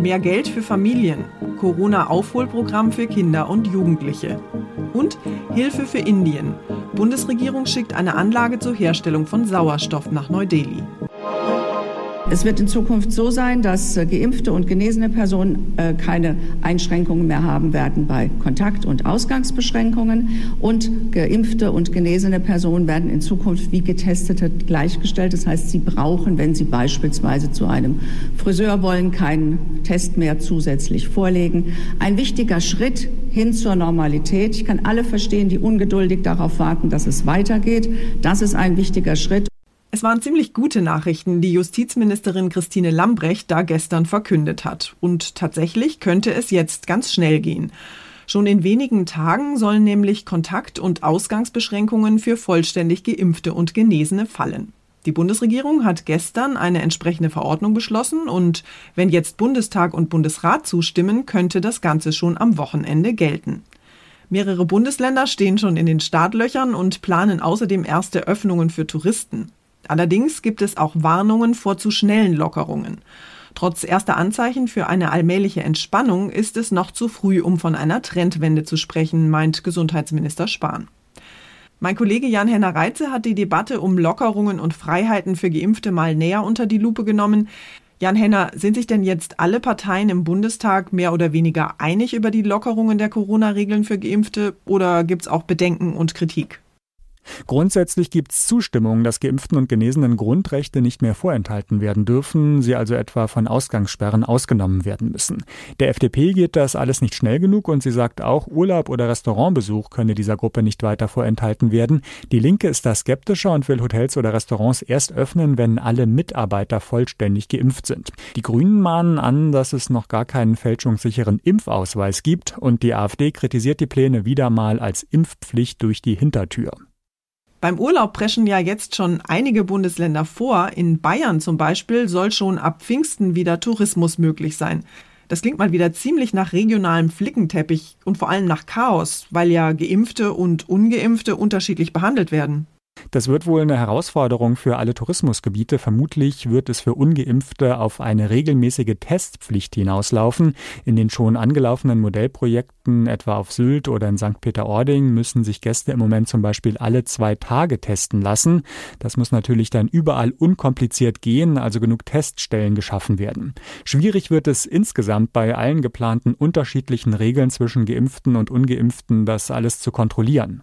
Mehr Geld für Familien, Corona-Aufholprogramm für Kinder und Jugendliche. Und Hilfe für Indien. Bundesregierung schickt eine Anlage zur Herstellung von Sauerstoff nach Neu-Delhi. Es wird in Zukunft so sein, dass äh, geimpfte und genesene Personen äh, keine Einschränkungen mehr haben werden bei Kontakt- und Ausgangsbeschränkungen. Und geimpfte und genesene Personen werden in Zukunft wie Getestete gleichgestellt. Das heißt, sie brauchen, wenn sie beispielsweise zu einem Friseur wollen, keinen Test mehr zusätzlich vorlegen. Ein wichtiger Schritt hin zur Normalität. Ich kann alle verstehen, die ungeduldig darauf warten, dass es weitergeht. Das ist ein wichtiger Schritt. Es waren ziemlich gute Nachrichten, die Justizministerin Christine Lambrecht da gestern verkündet hat. Und tatsächlich könnte es jetzt ganz schnell gehen. Schon in wenigen Tagen sollen nämlich Kontakt- und Ausgangsbeschränkungen für vollständig geimpfte und Genesene fallen. Die Bundesregierung hat gestern eine entsprechende Verordnung beschlossen und wenn jetzt Bundestag und Bundesrat zustimmen, könnte das Ganze schon am Wochenende gelten. Mehrere Bundesländer stehen schon in den Startlöchern und planen außerdem erste Öffnungen für Touristen. Allerdings gibt es auch Warnungen vor zu schnellen Lockerungen. Trotz erster Anzeichen für eine allmähliche Entspannung ist es noch zu früh, um von einer Trendwende zu sprechen, meint Gesundheitsminister Spahn. Mein Kollege Jan-Henner Reitze hat die Debatte um Lockerungen und Freiheiten für Geimpfte mal näher unter die Lupe genommen. Jan-Henner, sind sich denn jetzt alle Parteien im Bundestag mehr oder weniger einig über die Lockerungen der Corona-Regeln für Geimpfte oder gibt es auch Bedenken und Kritik? Grundsätzlich gibt es Zustimmung, dass Geimpften und Genesenen Grundrechte nicht mehr vorenthalten werden dürfen, sie also etwa von Ausgangssperren ausgenommen werden müssen. Der FDP geht das alles nicht schnell genug und sie sagt auch, Urlaub oder Restaurantbesuch könne dieser Gruppe nicht weiter vorenthalten werden. Die Linke ist da skeptischer und will Hotels oder Restaurants erst öffnen, wenn alle Mitarbeiter vollständig geimpft sind. Die Grünen mahnen an, dass es noch gar keinen fälschungssicheren Impfausweis gibt und die AfD kritisiert die Pläne wieder mal als Impfpflicht durch die Hintertür. Beim Urlaub preschen ja jetzt schon einige Bundesländer vor. In Bayern zum Beispiel soll schon ab Pfingsten wieder Tourismus möglich sein. Das klingt mal wieder ziemlich nach regionalem Flickenteppich und vor allem nach Chaos, weil ja Geimpfte und Ungeimpfte unterschiedlich behandelt werden. Das wird wohl eine Herausforderung für alle Tourismusgebiete. Vermutlich wird es für ungeimpfte auf eine regelmäßige Testpflicht hinauslaufen. In den schon angelaufenen Modellprojekten, etwa auf Sylt oder in St. Peter-Ording, müssen sich Gäste im Moment zum Beispiel alle zwei Tage testen lassen. Das muss natürlich dann überall unkompliziert gehen, also genug Teststellen geschaffen werden. Schwierig wird es insgesamt bei allen geplanten unterschiedlichen Regeln zwischen Geimpften und Ungeimpften, das alles zu kontrollieren.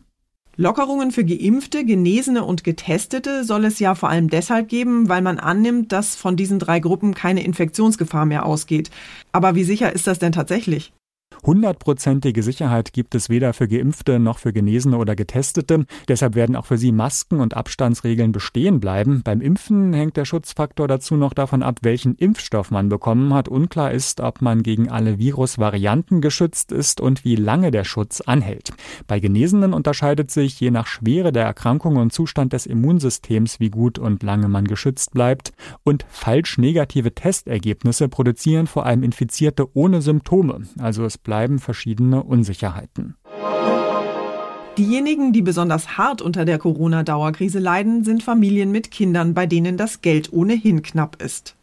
Lockerungen für Geimpfte, Genesene und Getestete soll es ja vor allem deshalb geben, weil man annimmt, dass von diesen drei Gruppen keine Infektionsgefahr mehr ausgeht. Aber wie sicher ist das denn tatsächlich? Hundertprozentige Sicherheit gibt es weder für Geimpfte noch für Genesene oder Getestete. Deshalb werden auch für sie Masken und Abstandsregeln bestehen bleiben. Beim Impfen hängt der Schutzfaktor dazu noch davon ab, welchen Impfstoff man bekommen hat. Unklar ist, ob man gegen alle Virusvarianten geschützt ist und wie lange der Schutz anhält. Bei Genesenen unterscheidet sich je nach Schwere der Erkrankung und Zustand des Immunsystems, wie gut und lange man geschützt bleibt. Und falsch negative Testergebnisse produzieren vor allem Infizierte ohne Symptome. Also es bleiben verschiedene Unsicherheiten. Diejenigen, die besonders hart unter der Corona-Dauerkrise leiden, sind Familien mit Kindern, bei denen das Geld ohnehin knapp ist.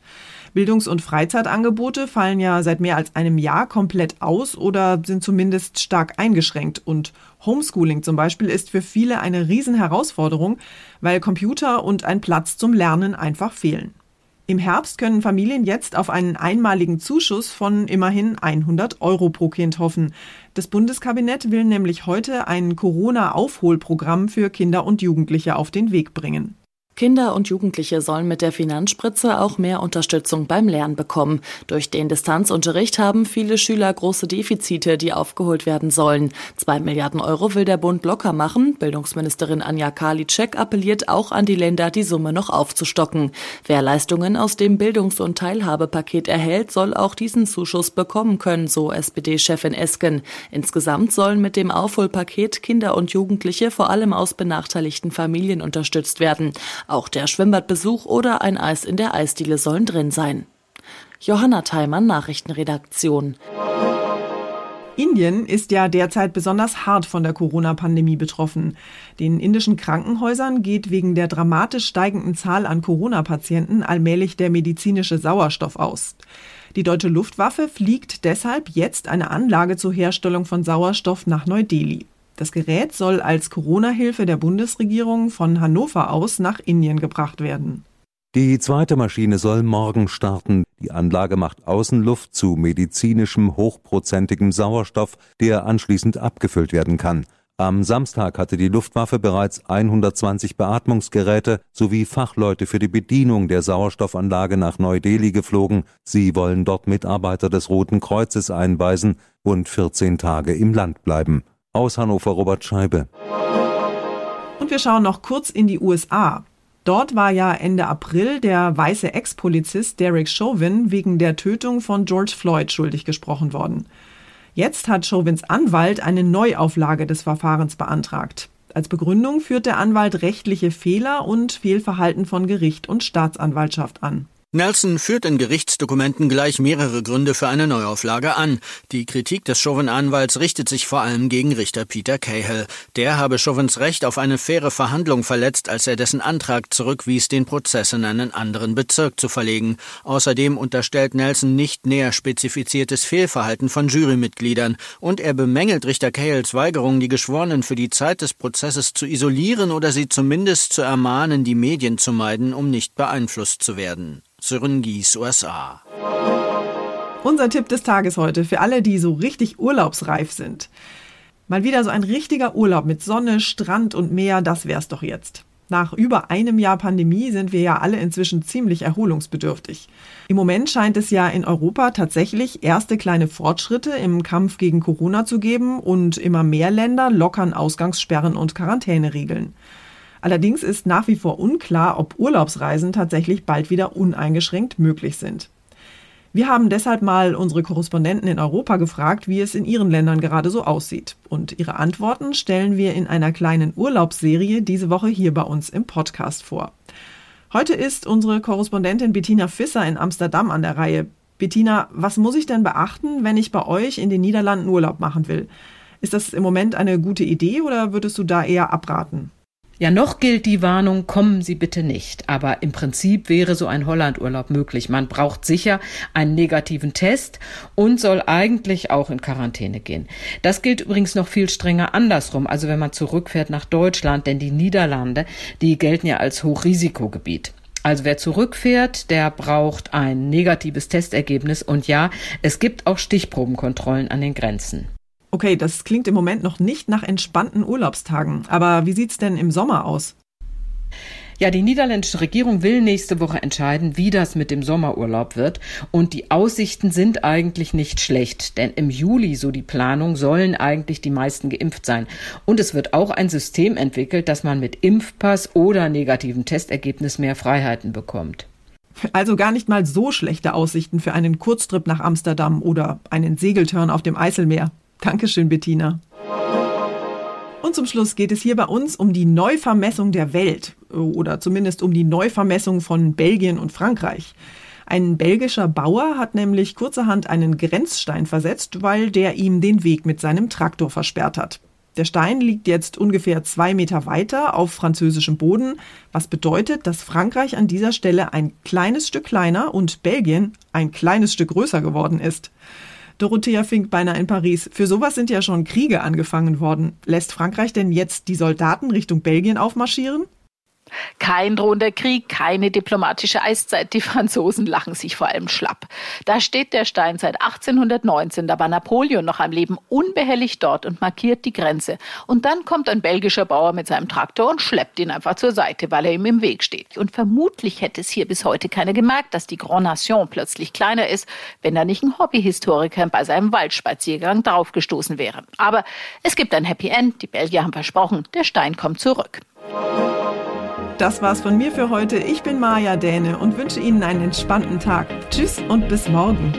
Bildungs- und Freizeitangebote fallen ja seit mehr als einem Jahr komplett aus oder sind zumindest stark eingeschränkt. Und Homeschooling zum Beispiel ist für viele eine Riesenherausforderung, weil Computer und ein Platz zum Lernen einfach fehlen. Im Herbst können Familien jetzt auf einen einmaligen Zuschuss von immerhin 100 Euro pro Kind hoffen. Das Bundeskabinett will nämlich heute ein Corona-Aufholprogramm für Kinder und Jugendliche auf den Weg bringen. Kinder und Jugendliche sollen mit der Finanzspritze auch mehr Unterstützung beim Lernen bekommen. Durch den Distanzunterricht haben viele Schüler große Defizite, die aufgeholt werden sollen. Zwei Milliarden Euro will der Bund locker machen. Bildungsministerin Anja Karliczek appelliert auch an die Länder, die Summe noch aufzustocken. Wer Leistungen aus dem Bildungs- und Teilhabepaket erhält, soll auch diesen Zuschuss bekommen können, so SPD-Chefin Esken. Insgesamt sollen mit dem Aufholpaket Kinder und Jugendliche vor allem aus benachteiligten Familien unterstützt werden. Auch der Schwimmbadbesuch oder ein Eis in der Eisdiele sollen drin sein. Johanna Theimann, Nachrichtenredaktion. Indien ist ja derzeit besonders hart von der Corona-Pandemie betroffen. Den indischen Krankenhäusern geht wegen der dramatisch steigenden Zahl an Corona-Patienten allmählich der medizinische Sauerstoff aus. Die deutsche Luftwaffe fliegt deshalb jetzt eine Anlage zur Herstellung von Sauerstoff nach Neu-Delhi. Das Gerät soll als Corona-Hilfe der Bundesregierung von Hannover aus nach Indien gebracht werden. Die zweite Maschine soll morgen starten. Die Anlage macht Außenluft zu medizinischem hochprozentigem Sauerstoff, der anschließend abgefüllt werden kann. Am Samstag hatte die Luftwaffe bereits 120 Beatmungsgeräte sowie Fachleute für die Bedienung der Sauerstoffanlage nach Neu-Delhi geflogen. Sie wollen dort Mitarbeiter des Roten Kreuzes einweisen und 14 Tage im Land bleiben. Aus Hannover Robert Scheibe. Und wir schauen noch kurz in die USA. Dort war ja Ende April der weiße Ex-Polizist Derek Chauvin wegen der Tötung von George Floyd schuldig gesprochen worden. Jetzt hat Chauvins Anwalt eine Neuauflage des Verfahrens beantragt. Als Begründung führt der Anwalt rechtliche Fehler und Fehlverhalten von Gericht und Staatsanwaltschaft an. Nelson führt in Gerichtsdokumenten gleich mehrere Gründe für eine Neuauflage an. Die Kritik des Chauvin-Anwalts richtet sich vor allem gegen Richter Peter Cahill. Der habe Chauvins Recht auf eine faire Verhandlung verletzt, als er dessen Antrag zurückwies, den Prozess in einen anderen Bezirk zu verlegen. Außerdem unterstellt Nelson nicht näher spezifiziertes Fehlverhalten von Jurymitgliedern und er bemängelt Richter Cahills Weigerung, die Geschworenen für die Zeit des Prozesses zu isolieren oder sie zumindest zu ermahnen, die Medien zu meiden, um nicht beeinflusst zu werden. Sören Gies, USA. Unser Tipp des Tages heute für alle, die so richtig urlaubsreif sind. Mal wieder so ein richtiger Urlaub mit Sonne, Strand und Meer, das wär's doch jetzt. Nach über einem Jahr Pandemie sind wir ja alle inzwischen ziemlich erholungsbedürftig. Im Moment scheint es ja in Europa tatsächlich erste kleine Fortschritte im Kampf gegen Corona zu geben und immer mehr Länder lockern Ausgangssperren und Quarantäneregeln. Allerdings ist nach wie vor unklar, ob Urlaubsreisen tatsächlich bald wieder uneingeschränkt möglich sind. Wir haben deshalb mal unsere Korrespondenten in Europa gefragt, wie es in ihren Ländern gerade so aussieht. Und ihre Antworten stellen wir in einer kleinen Urlaubsserie diese Woche hier bei uns im Podcast vor. Heute ist unsere Korrespondentin Bettina Fisser in Amsterdam an der Reihe. Bettina, was muss ich denn beachten, wenn ich bei euch in den Niederlanden Urlaub machen will? Ist das im Moment eine gute Idee oder würdest du da eher abraten? Ja, noch gilt die Warnung, kommen Sie bitte nicht. Aber im Prinzip wäre so ein Hollandurlaub möglich. Man braucht sicher einen negativen Test und soll eigentlich auch in Quarantäne gehen. Das gilt übrigens noch viel strenger andersrum. Also wenn man zurückfährt nach Deutschland, denn die Niederlande, die gelten ja als Hochrisikogebiet. Also wer zurückfährt, der braucht ein negatives Testergebnis und ja, es gibt auch Stichprobenkontrollen an den Grenzen. Okay, das klingt im Moment noch nicht nach entspannten Urlaubstagen. Aber wie sieht's denn im Sommer aus? Ja, die niederländische Regierung will nächste Woche entscheiden, wie das mit dem Sommerurlaub wird. Und die Aussichten sind eigentlich nicht schlecht, denn im Juli, so die Planung, sollen eigentlich die meisten geimpft sein. Und es wird auch ein System entwickelt, dass man mit Impfpass oder negativem Testergebnis mehr Freiheiten bekommt. Also gar nicht mal so schlechte Aussichten für einen Kurztrip nach Amsterdam oder einen Segeltörn auf dem Eiselmeer. Dankeschön, Bettina. Und zum Schluss geht es hier bei uns um die Neuvermessung der Welt oder zumindest um die Neuvermessung von Belgien und Frankreich. Ein belgischer Bauer hat nämlich kurzerhand einen Grenzstein versetzt, weil der ihm den Weg mit seinem Traktor versperrt hat. Der Stein liegt jetzt ungefähr zwei Meter weiter auf französischem Boden, was bedeutet, dass Frankreich an dieser Stelle ein kleines Stück kleiner und Belgien ein kleines Stück größer geworden ist. Dorothea Fink beinahe in Paris. Für sowas sind ja schon Kriege angefangen worden. Lässt Frankreich denn jetzt die Soldaten Richtung Belgien aufmarschieren? Kein drohender Krieg, keine diplomatische Eiszeit. Die Franzosen lachen sich vor allem schlapp. Da steht der Stein seit 1819. Da war Napoleon noch am Leben, unbehelligt dort und markiert die Grenze. Und dann kommt ein belgischer Bauer mit seinem Traktor und schleppt ihn einfach zur Seite, weil er ihm im Weg steht. Und vermutlich hätte es hier bis heute keiner gemerkt, dass die Grand Nation plötzlich kleiner ist, wenn da nicht ein Hobbyhistoriker bei seinem Waldspaziergang draufgestoßen wäre. Aber es gibt ein Happy End. Die Belgier haben versprochen, der Stein kommt zurück. Das war's von mir für heute. Ich bin Maja Däne und wünsche Ihnen einen entspannten Tag. Tschüss und bis morgen.